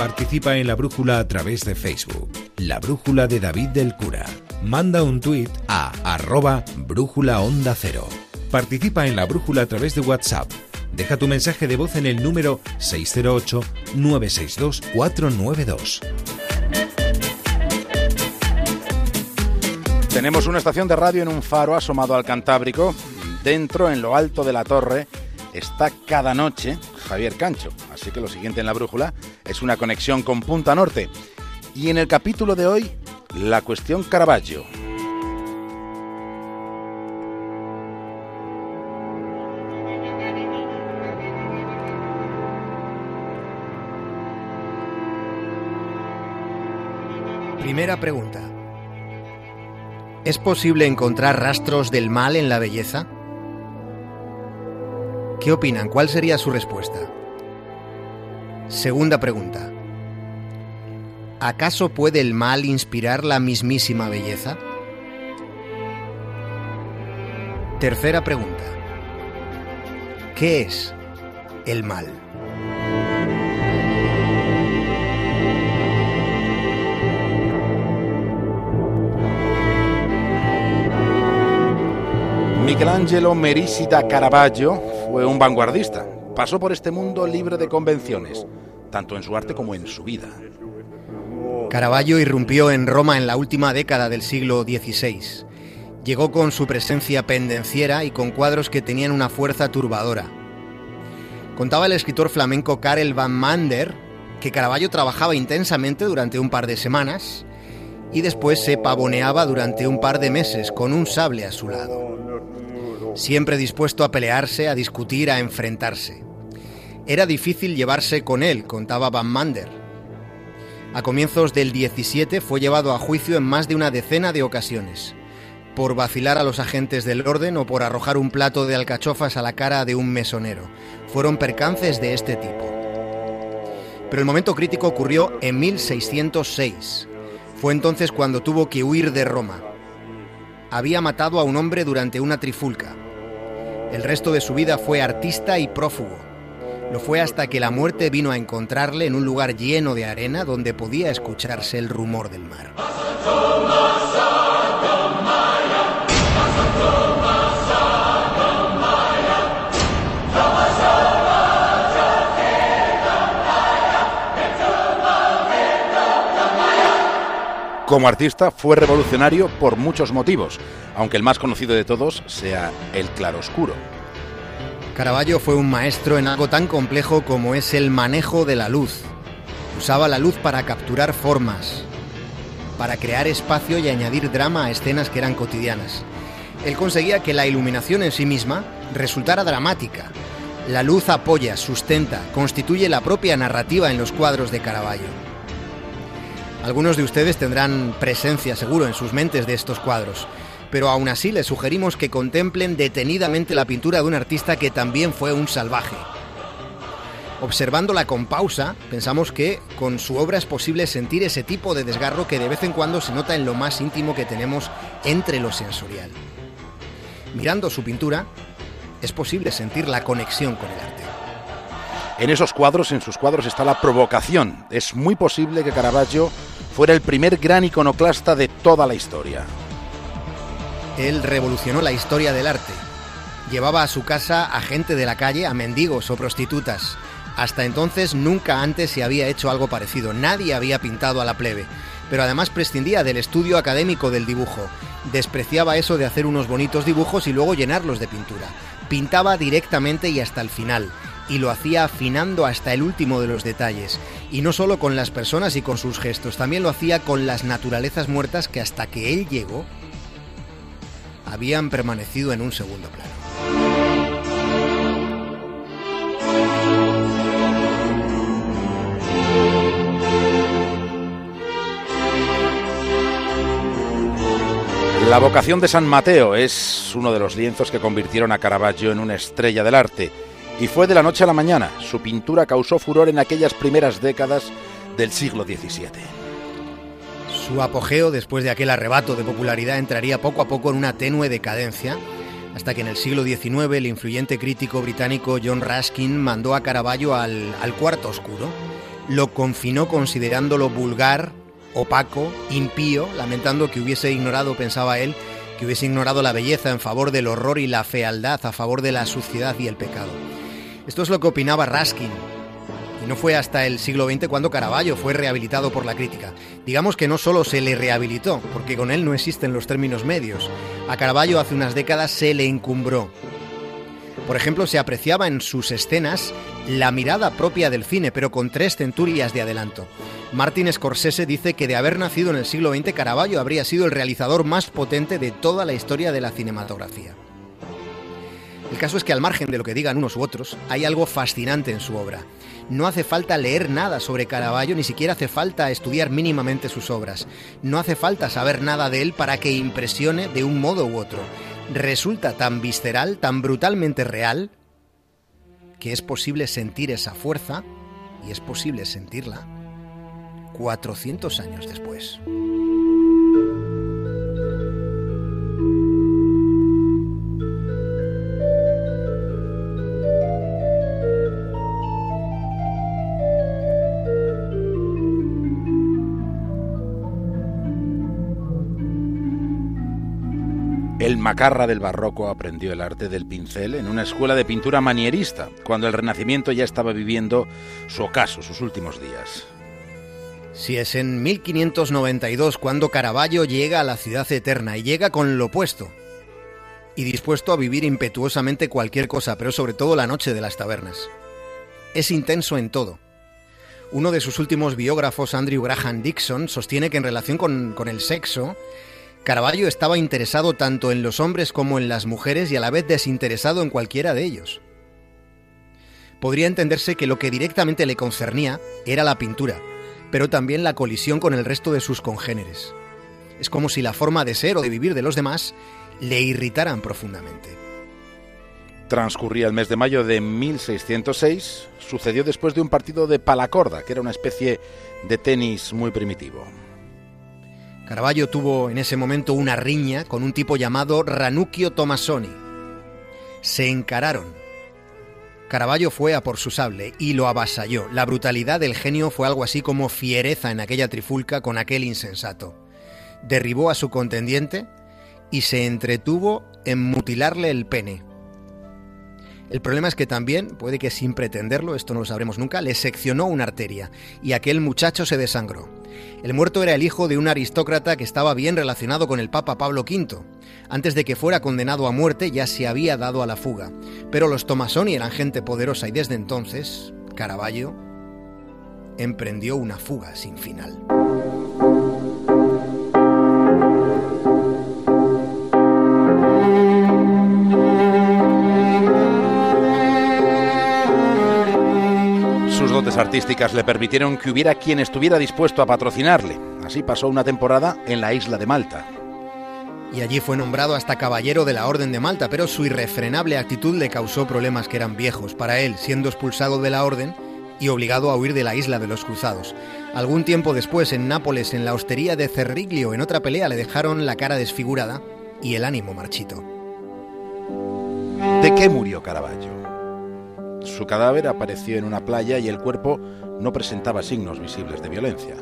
Participa en la brújula a través de Facebook. La brújula de David del Cura. Manda un tuit a arroba brújula onda cero. Participa en la brújula a través de WhatsApp. Deja tu mensaje de voz en el número 608-962-492. Tenemos una estación de radio en un faro asomado al Cantábrico. Dentro, en lo alto de la torre, está cada noche Javier Cancho. Así que lo siguiente en la brújula es una conexión con Punta Norte. Y en el capítulo de hoy, la cuestión Caravaggio. Primera pregunta. ¿Es posible encontrar rastros del mal en la belleza? ¿Qué opinan? ¿Cuál sería su respuesta? Segunda pregunta. ¿Acaso puede el mal inspirar la mismísima belleza? Tercera pregunta. ¿Qué es el mal? Michelangelo Merisida Caravaggio fue un vanguardista. Pasó por este mundo libre de convenciones, tanto en su arte como en su vida. Caravaggio irrumpió en Roma en la última década del siglo XVI. Llegó con su presencia pendenciera y con cuadros que tenían una fuerza turbadora. Contaba el escritor flamenco Karel van Mander que Caravaggio trabajaba intensamente durante un par de semanas y después se pavoneaba durante un par de meses con un sable a su lado siempre dispuesto a pelearse, a discutir, a enfrentarse. Era difícil llevarse con él, contaba Van Mander. A comienzos del 17 fue llevado a juicio en más de una decena de ocasiones, por vacilar a los agentes del orden o por arrojar un plato de alcachofas a la cara de un mesonero. Fueron percances de este tipo. Pero el momento crítico ocurrió en 1606. Fue entonces cuando tuvo que huir de Roma. Había matado a un hombre durante una trifulca. El resto de su vida fue artista y prófugo. Lo fue hasta que la muerte vino a encontrarle en un lugar lleno de arena donde podía escucharse el rumor del mar. Como artista fue revolucionario por muchos motivos, aunque el más conocido de todos sea el claroscuro. Caravaggio fue un maestro en algo tan complejo como es el manejo de la luz. Usaba la luz para capturar formas, para crear espacio y añadir drama a escenas que eran cotidianas. Él conseguía que la iluminación en sí misma resultara dramática. La luz apoya, sustenta, constituye la propia narrativa en los cuadros de Caravaggio. Algunos de ustedes tendrán presencia seguro en sus mentes de estos cuadros, pero aún así les sugerimos que contemplen detenidamente la pintura de un artista que también fue un salvaje. Observándola con pausa, pensamos que con su obra es posible sentir ese tipo de desgarro que de vez en cuando se nota en lo más íntimo que tenemos entre lo sensorial. Mirando su pintura, es posible sentir la conexión con el arte. En esos cuadros, en sus cuadros, está la provocación. Es muy posible que Caravaggio fuera el primer gran iconoclasta de toda la historia. Él revolucionó la historia del arte. Llevaba a su casa a gente de la calle, a mendigos o prostitutas. Hasta entonces nunca antes se había hecho algo parecido. Nadie había pintado a la plebe. Pero además prescindía del estudio académico del dibujo. Despreciaba eso de hacer unos bonitos dibujos y luego llenarlos de pintura. Pintaba directamente y hasta el final y lo hacía afinando hasta el último de los detalles. Y no solo con las personas y con sus gestos, también lo hacía con las naturalezas muertas que hasta que él llegó habían permanecido en un segundo plano. La vocación de San Mateo es uno de los lienzos que convirtieron a Caravaggio en una estrella del arte y fue de la noche a la mañana. Su pintura causó furor en aquellas primeras décadas del siglo XVII. Su apogeo después de aquel arrebato de popularidad entraría poco a poco en una tenue decadencia, hasta que en el siglo XIX el influyente crítico británico John Ruskin mandó a Caravaggio al, al cuarto oscuro. lo confinó considerándolo vulgar, opaco, impío, lamentando que hubiese ignorado, pensaba él, que hubiese ignorado la belleza en favor del horror y la fealdad, a favor de la suciedad y el pecado. Esto es lo que opinaba Raskin, y no fue hasta el siglo XX cuando Caravaggio fue rehabilitado por la crítica. Digamos que no solo se le rehabilitó, porque con él no existen los términos medios. A Caravaggio hace unas décadas se le encumbró. Por ejemplo, se apreciaba en sus escenas la mirada propia del cine, pero con tres centurias de adelanto. Martin Scorsese dice que de haber nacido en el siglo XX, Caravaggio habría sido el realizador más potente de toda la historia de la cinematografía. El caso es que al margen de lo que digan unos u otros, hay algo fascinante en su obra. No hace falta leer nada sobre Caravaggio, ni siquiera hace falta estudiar mínimamente sus obras. No hace falta saber nada de él para que impresione de un modo u otro. Resulta tan visceral, tan brutalmente real, que es posible sentir esa fuerza y es posible sentirla 400 años después. El macarra del barroco aprendió el arte del pincel en una escuela de pintura manierista, cuando el Renacimiento ya estaba viviendo su ocaso, sus últimos días. Si es en 1592 cuando Caravaggio llega a la ciudad eterna y llega con lo opuesto y dispuesto a vivir impetuosamente cualquier cosa, pero sobre todo la noche de las tabernas. Es intenso en todo. Uno de sus últimos biógrafos, Andrew Graham Dixon, sostiene que en relación con, con el sexo, Caravaggio estaba interesado tanto en los hombres como en las mujeres y a la vez desinteresado en cualquiera de ellos. Podría entenderse que lo que directamente le concernía era la pintura, pero también la colisión con el resto de sus congéneres. Es como si la forma de ser o de vivir de los demás le irritaran profundamente. Transcurría el mes de mayo de 1606, sucedió después de un partido de palacorda, que era una especie de tenis muy primitivo. Caravaggio tuvo en ese momento una riña con un tipo llamado Ranuccio Tomasoni. Se encararon. Caravaggio fue a por su sable y lo avasalló. La brutalidad del genio fue algo así como fiereza en aquella trifulca con aquel insensato. Derribó a su contendiente y se entretuvo en mutilarle el pene. El problema es que también, puede que sin pretenderlo, esto no lo sabremos nunca, le seccionó una arteria y aquel muchacho se desangró. El muerto era el hijo de un aristócrata que estaba bien relacionado con el Papa Pablo V. Antes de que fuera condenado a muerte ya se había dado a la fuga. Pero los Tomasoni eran gente poderosa y desde entonces, Caravaggio emprendió una fuga sin final. Dotes artísticas le permitieron que hubiera quien estuviera dispuesto a patrocinarle. Así pasó una temporada en la isla de Malta. Y allí fue nombrado hasta caballero de la Orden de Malta, pero su irrefrenable actitud le causó problemas que eran viejos para él, siendo expulsado de la Orden y obligado a huir de la isla de los cruzados. Algún tiempo después, en Nápoles, en la hostería de Cerriglio, en otra pelea, le dejaron la cara desfigurada y el ánimo marchito. ¿De qué murió Caravaggio? Su cadáver apareció en una playa y el cuerpo no presentaba signos visibles de violencia.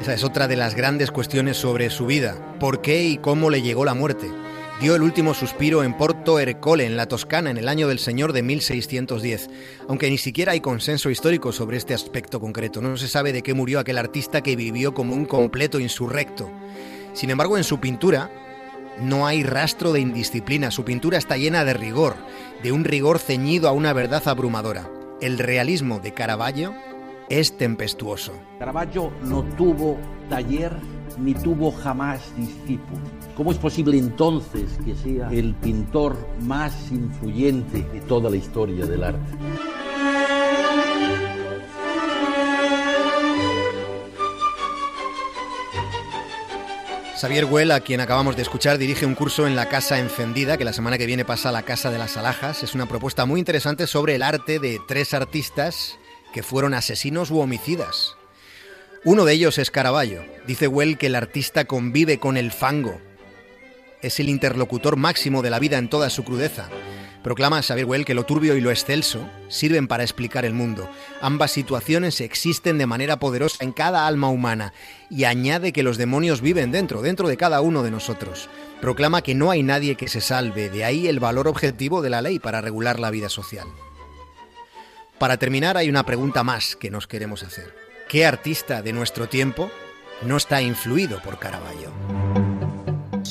Esa es otra de las grandes cuestiones sobre su vida. ¿Por qué y cómo le llegó la muerte? Dio el último suspiro en Porto Ercole, en la Toscana, en el año del Señor de 1610, aunque ni siquiera hay consenso histórico sobre este aspecto concreto. No se sabe de qué murió aquel artista que vivió como un completo insurrecto. Sin embargo, en su pintura, no hay rastro de indisciplina, su pintura está llena de rigor, de un rigor ceñido a una verdad abrumadora. El realismo de Caravaggio es tempestuoso. Caravaggio no tuvo taller ni tuvo jamás discípulo. ¿Cómo es posible entonces que sea el pintor más influyente de toda la historia del arte? Xavier Güell, a quien acabamos de escuchar, dirige un curso en la Casa Encendida, que la semana que viene pasa a la Casa de las Alhajas. Es una propuesta muy interesante sobre el arte de tres artistas que fueron asesinos u homicidas. Uno de ellos es Caravaggio. Dice Well que el artista convive con el fango. Es el interlocutor máximo de la vida en toda su crudeza. Proclama Xavier Well que lo turbio y lo excelso sirven para explicar el mundo. Ambas situaciones existen de manera poderosa en cada alma humana y añade que los demonios viven dentro, dentro de cada uno de nosotros. Proclama que no hay nadie que se salve, de ahí el valor objetivo de la ley para regular la vida social. Para terminar, hay una pregunta más que nos queremos hacer. ¿Qué artista de nuestro tiempo no está influido por Caravaggio?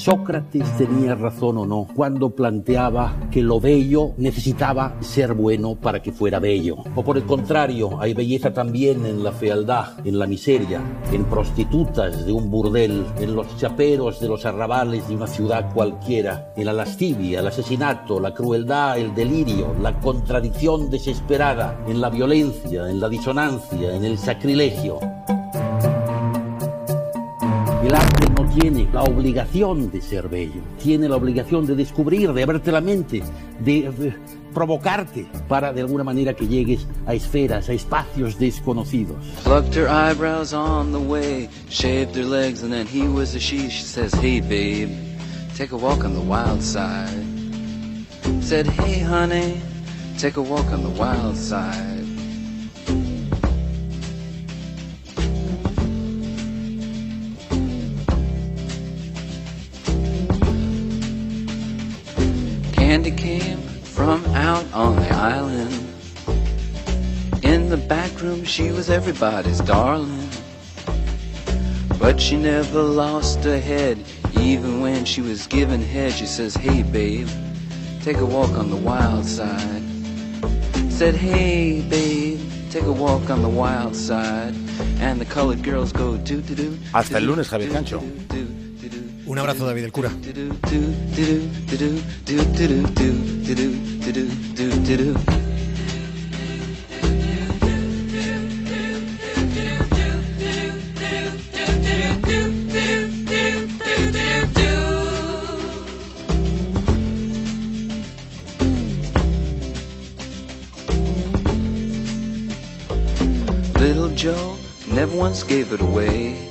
Sócrates tenía razón o no cuando planteaba que lo bello necesitaba ser bueno para que fuera bello. O por el contrario, hay belleza también en la fealdad, en la miseria, en prostitutas de un burdel, en los chaperos de los arrabales de una ciudad cualquiera, en la lascivia, el asesinato, la crueldad, el delirio, la contradicción desesperada, en la violencia, en la disonancia, en el sacrilegio. El arte tiene la obligación de ser bello, tiene la obligación de descubrir, de abrerte la mente, de, de, provocarte para de alguna manera que llegues a esferas, a espacios desconocidos. Plucked her eyebrows on the way, shaved her legs, and then he was a she. She says, Hey babe, take a walk on the wild side. Said, Hey honey, take a walk on the wild side. Candy came from out on the island. In the back room, she was everybody's darling. But she never lost her head, even when she was given head. She says, Hey, babe, take a walk on the wild side. Said, Hey, babe, take a walk on the wild side. And the colored girls go, do, do, do. Hasta el lunes, Javier Cancho. Un abrazo, David el cura. Little Joe never once gave it away.